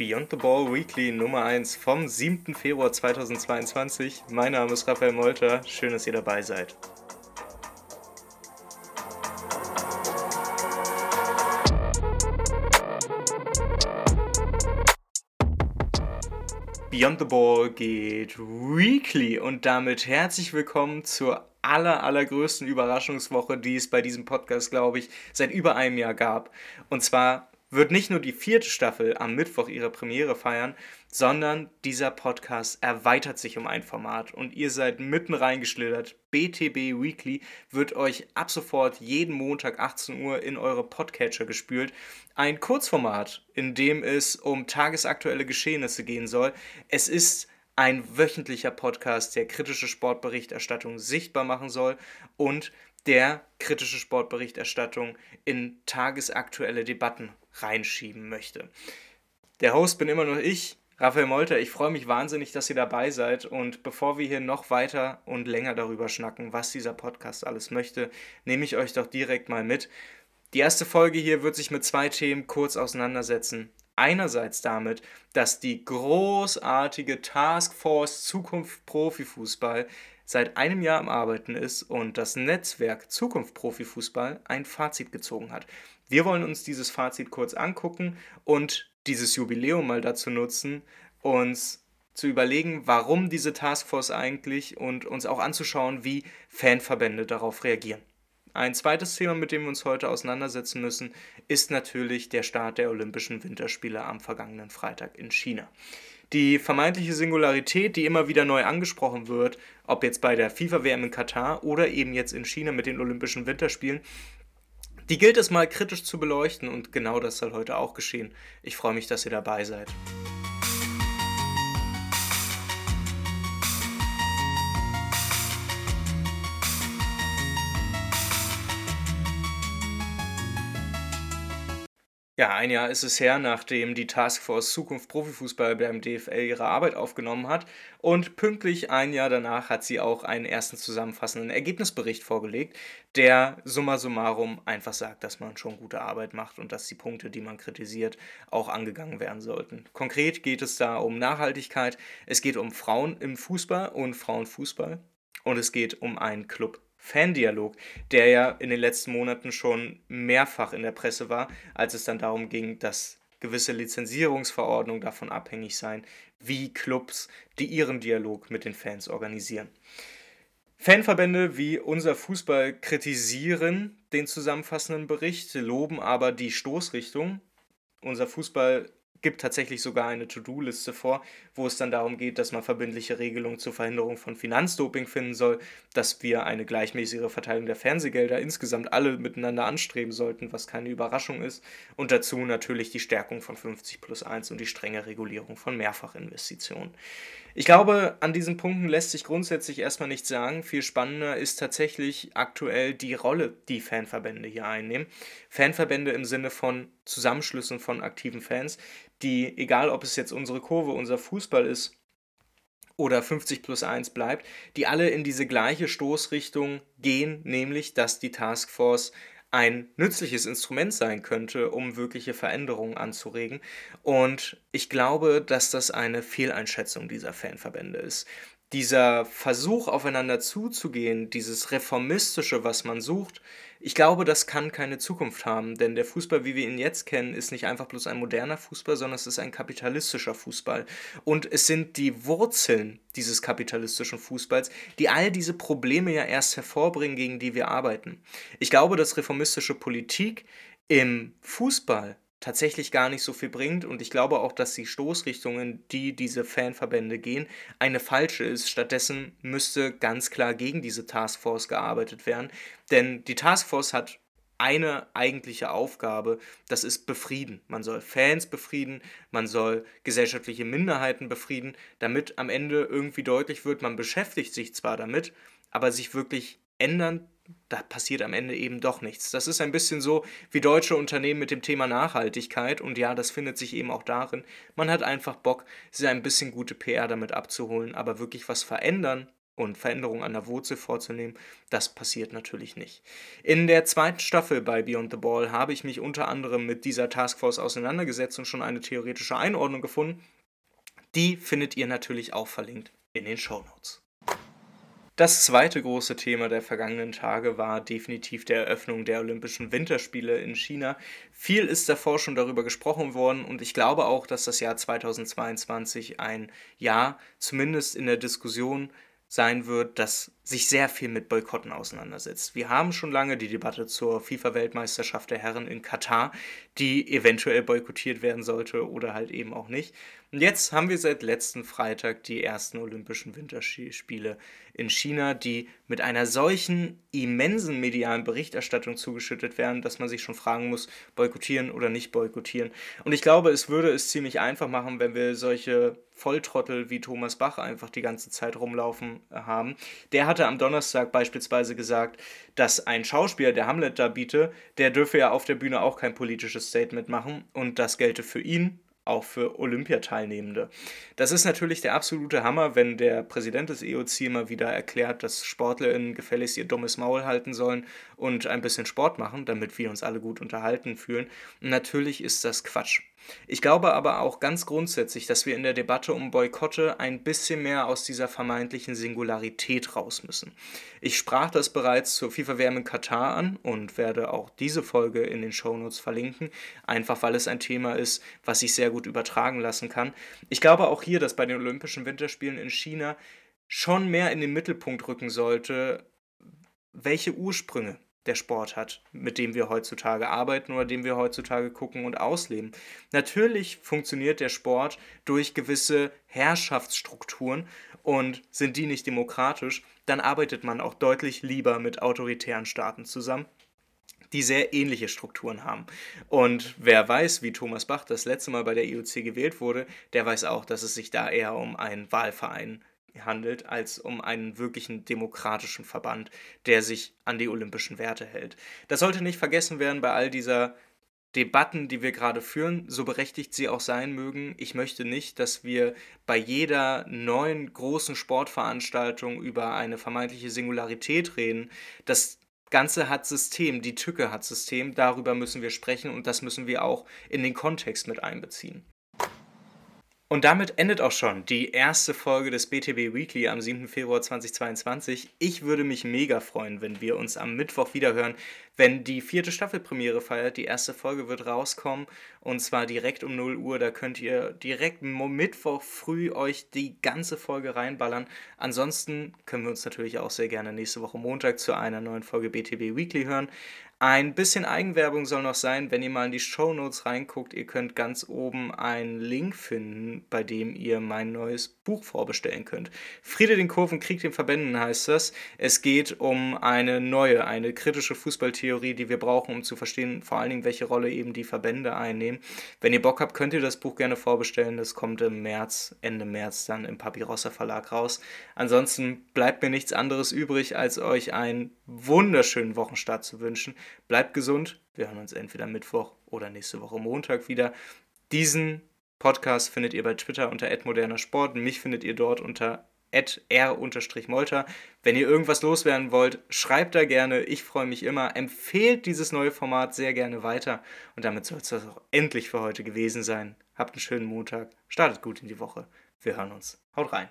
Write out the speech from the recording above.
Beyond the Ball Weekly Nummer 1 vom 7. Februar 2022. Mein Name ist Raphael Molter. Schön, dass ihr dabei seid. Beyond the Ball geht Weekly und damit herzlich willkommen zur aller, allergrößten Überraschungswoche, die es bei diesem Podcast, glaube ich, seit über einem Jahr gab. Und zwar wird nicht nur die vierte Staffel am Mittwoch ihre Premiere feiern, sondern dieser Podcast erweitert sich um ein Format und ihr seid mitten reingeschlittert. BTB Weekly wird euch ab sofort jeden Montag 18 Uhr in eure Podcatcher gespült. Ein Kurzformat, in dem es um tagesaktuelle Geschehnisse gehen soll. Es ist ein wöchentlicher Podcast, der kritische Sportberichterstattung sichtbar machen soll und der kritische Sportberichterstattung in tagesaktuelle Debatten reinschieben möchte. Der Host bin immer noch ich, Raphael Molter. Ich freue mich wahnsinnig, dass ihr dabei seid. Und bevor wir hier noch weiter und länger darüber schnacken, was dieser Podcast alles möchte, nehme ich euch doch direkt mal mit. Die erste Folge hier wird sich mit zwei Themen kurz auseinandersetzen. Einerseits damit, dass die großartige Taskforce Zukunft Profifußball seit einem Jahr am Arbeiten ist und das Netzwerk Zukunft Profifußball ein Fazit gezogen hat. Wir wollen uns dieses Fazit kurz angucken und dieses Jubiläum mal dazu nutzen, uns zu überlegen, warum diese Taskforce eigentlich und uns auch anzuschauen, wie Fanverbände darauf reagieren. Ein zweites Thema, mit dem wir uns heute auseinandersetzen müssen, ist natürlich der Start der Olympischen Winterspiele am vergangenen Freitag in China die vermeintliche Singularität, die immer wieder neu angesprochen wird, ob jetzt bei der FIFA-WM in Katar oder eben jetzt in China mit den Olympischen Winterspielen, die gilt es mal kritisch zu beleuchten und genau das soll heute auch geschehen. Ich freue mich, dass ihr dabei seid. Ja, ein Jahr ist es her, nachdem die Taskforce Zukunft Profifußball beim DFL ihre Arbeit aufgenommen hat. Und pünktlich ein Jahr danach hat sie auch einen ersten zusammenfassenden Ergebnisbericht vorgelegt, der summa summarum einfach sagt, dass man schon gute Arbeit macht und dass die Punkte, die man kritisiert, auch angegangen werden sollten. Konkret geht es da um Nachhaltigkeit, es geht um Frauen im Fußball und Frauenfußball und es geht um einen Club Fandialog, der ja in den letzten Monaten schon mehrfach in der Presse war, als es dann darum ging, dass gewisse Lizenzierungsverordnungen davon abhängig seien, wie Clubs, die ihren Dialog mit den Fans organisieren. Fanverbände wie unser Fußball kritisieren den zusammenfassenden Bericht, loben aber die Stoßrichtung. Unser Fußball gibt tatsächlich sogar eine To-Do-Liste vor, wo es dann darum geht, dass man verbindliche Regelungen zur Verhinderung von Finanzdoping finden soll, dass wir eine gleichmäßigere Verteilung der Fernsehgelder insgesamt alle miteinander anstreben sollten, was keine Überraschung ist, und dazu natürlich die Stärkung von 50 plus 1 und die strenge Regulierung von Mehrfachinvestitionen. Ich glaube, an diesen Punkten lässt sich grundsätzlich erstmal nichts sagen. Viel spannender ist tatsächlich aktuell die Rolle, die Fanverbände hier einnehmen. Fanverbände im Sinne von Zusammenschlüssen von aktiven Fans, die, egal ob es jetzt unsere Kurve, unser Fußball ist oder 50 plus 1 bleibt, die alle in diese gleiche Stoßrichtung gehen, nämlich dass die Taskforce ein nützliches Instrument sein könnte, um wirkliche Veränderungen anzuregen. Und ich glaube, dass das eine Fehleinschätzung dieser Fanverbände ist dieser Versuch, aufeinander zuzugehen, dieses Reformistische, was man sucht, ich glaube, das kann keine Zukunft haben, denn der Fußball, wie wir ihn jetzt kennen, ist nicht einfach bloß ein moderner Fußball, sondern es ist ein kapitalistischer Fußball. Und es sind die Wurzeln dieses kapitalistischen Fußballs, die all diese Probleme ja erst hervorbringen, gegen die wir arbeiten. Ich glaube, dass reformistische Politik im Fußball tatsächlich gar nicht so viel bringt. Und ich glaube auch, dass die Stoßrichtung, in die diese Fanverbände gehen, eine falsche ist. Stattdessen müsste ganz klar gegen diese Taskforce gearbeitet werden. Denn die Taskforce hat eine eigentliche Aufgabe, das ist befrieden. Man soll Fans befrieden, man soll gesellschaftliche Minderheiten befrieden, damit am Ende irgendwie deutlich wird, man beschäftigt sich zwar damit, aber sich wirklich ändern da passiert am Ende eben doch nichts. Das ist ein bisschen so wie deutsche Unternehmen mit dem Thema Nachhaltigkeit und ja, das findet sich eben auch darin. Man hat einfach Bock, sich ein bisschen gute PR damit abzuholen, aber wirklich was verändern und Veränderungen an der Wurzel vorzunehmen, das passiert natürlich nicht. In der zweiten Staffel bei Beyond the Ball habe ich mich unter anderem mit dieser Taskforce auseinandergesetzt und schon eine theoretische Einordnung gefunden. Die findet ihr natürlich auch verlinkt in den Show Notes. Das zweite große Thema der vergangenen Tage war definitiv der Eröffnung der Olympischen Winterspiele in China. Viel ist davor schon darüber gesprochen worden und ich glaube auch, dass das Jahr 2022 ein Jahr zumindest in der Diskussion sein wird, das sich sehr viel mit Boykotten auseinandersetzt. Wir haben schon lange die Debatte zur FIFA-Weltmeisterschaft der Herren in Katar, die eventuell boykottiert werden sollte oder halt eben auch nicht. Und jetzt haben wir seit letzten Freitag die ersten Olympischen Winterspiele in China, die mit einer solchen immensen medialen Berichterstattung zugeschüttet werden, dass man sich schon fragen muss, boykottieren oder nicht boykottieren. Und ich glaube, es würde es ziemlich einfach machen, wenn wir solche Volltrottel wie Thomas Bach einfach die ganze Zeit rumlaufen haben. Der hatte am Donnerstag beispielsweise gesagt, dass ein Schauspieler, der Hamlet da biete, der dürfe ja auf der Bühne auch kein politisches Statement machen und das gelte für ihn auch für Olympiateilnehmende. Das ist natürlich der absolute Hammer, wenn der Präsident des EOC mal wieder erklärt, dass SportlerInnen gefälligst ihr dummes Maul halten sollen und ein bisschen Sport machen, damit wir uns alle gut unterhalten fühlen. Natürlich ist das Quatsch. Ich glaube aber auch ganz grundsätzlich, dass wir in der Debatte um Boykotte ein bisschen mehr aus dieser vermeintlichen Singularität raus müssen. Ich sprach das bereits zur FIFA-WM in Katar an und werde auch diese Folge in den Shownotes verlinken, einfach weil es ein Thema ist, was sich sehr gut übertragen lassen kann. Ich glaube auch hier, dass bei den Olympischen Winterspielen in China schon mehr in den Mittelpunkt rücken sollte, welche Ursprünge der Sport hat, mit dem wir heutzutage arbeiten oder dem wir heutzutage gucken und ausleben. Natürlich funktioniert der Sport durch gewisse Herrschaftsstrukturen und sind die nicht demokratisch, dann arbeitet man auch deutlich lieber mit autoritären Staaten zusammen die sehr ähnliche Strukturen haben. Und wer weiß, wie Thomas Bach das letzte Mal bei der IOC gewählt wurde, der weiß auch, dass es sich da eher um einen Wahlverein handelt, als um einen wirklichen demokratischen Verband, der sich an die olympischen Werte hält. Das sollte nicht vergessen werden bei all dieser Debatten, die wir gerade führen, so berechtigt sie auch sein mögen. Ich möchte nicht, dass wir bei jeder neuen großen Sportveranstaltung über eine vermeintliche Singularität reden. Das Ganze hat System, die Tücke hat System, darüber müssen wir sprechen und das müssen wir auch in den Kontext mit einbeziehen. Und damit endet auch schon die erste Folge des BTB Weekly am 7. Februar 2022. Ich würde mich mega freuen, wenn wir uns am Mittwoch wiederhören, wenn die vierte Staffelpremiere feiert. Die erste Folge wird rauskommen und zwar direkt um 0 Uhr. Da könnt ihr direkt Mittwoch früh euch die ganze Folge reinballern. Ansonsten können wir uns natürlich auch sehr gerne nächste Woche Montag zu einer neuen Folge BTB Weekly hören. Ein bisschen Eigenwerbung soll noch sein, wenn ihr mal in die Show Notes reinguckt. Ihr könnt ganz oben einen Link finden, bei dem ihr mein neues Buch vorbestellen könnt. Friede den Kurven, Krieg den Verbänden heißt das. Es geht um eine neue, eine kritische Fußballtheorie, die wir brauchen, um zu verstehen, vor allen Dingen, welche Rolle eben die Verbände einnehmen. Wenn ihr Bock habt, könnt ihr das Buch gerne vorbestellen. Das kommt im März, Ende März dann im Papyrusser Verlag raus. Ansonsten bleibt mir nichts anderes übrig, als euch einen wunderschönen Wochenstart zu wünschen. Bleibt gesund. Wir hören uns entweder Mittwoch oder nächste Woche Montag wieder. Diesen Podcast findet ihr bei Twitter unter @modernersport. Mich findet ihr dort unter r-molter. Wenn ihr irgendwas loswerden wollt, schreibt da gerne. Ich freue mich immer. Empfehlt dieses neue Format sehr gerne weiter. Und damit soll es das auch endlich für heute gewesen sein. Habt einen schönen Montag. Startet gut in die Woche. Wir hören uns. Haut rein.